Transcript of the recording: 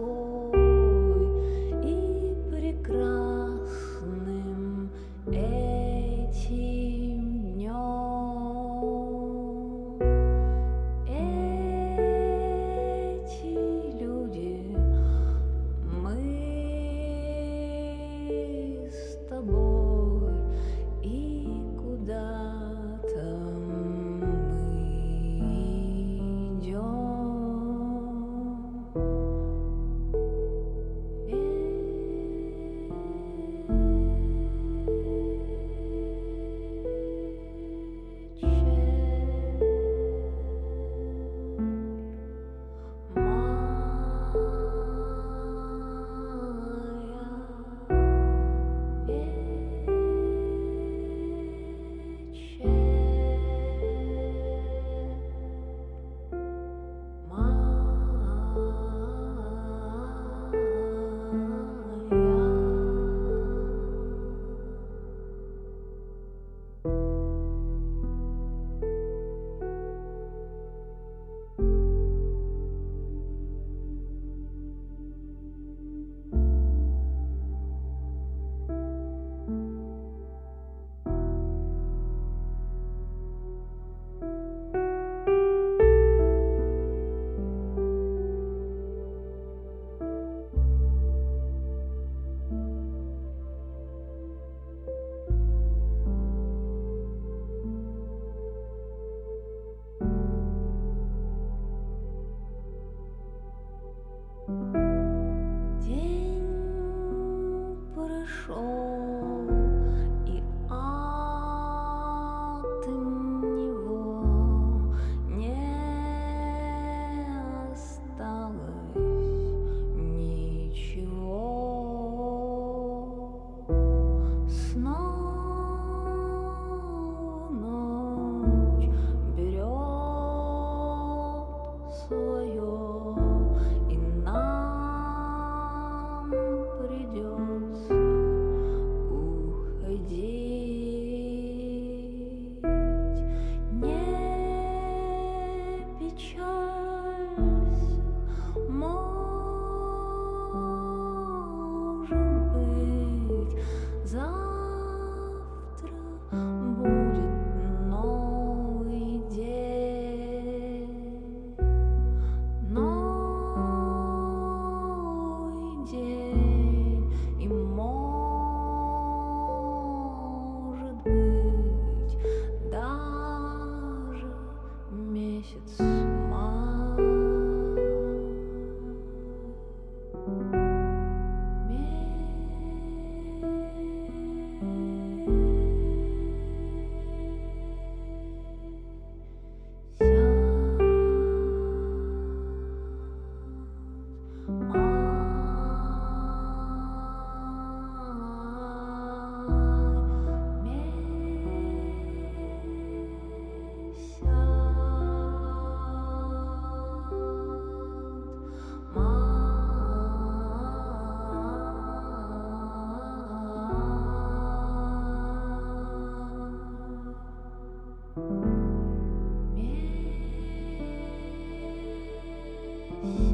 humble. 哦 Mm-hmm.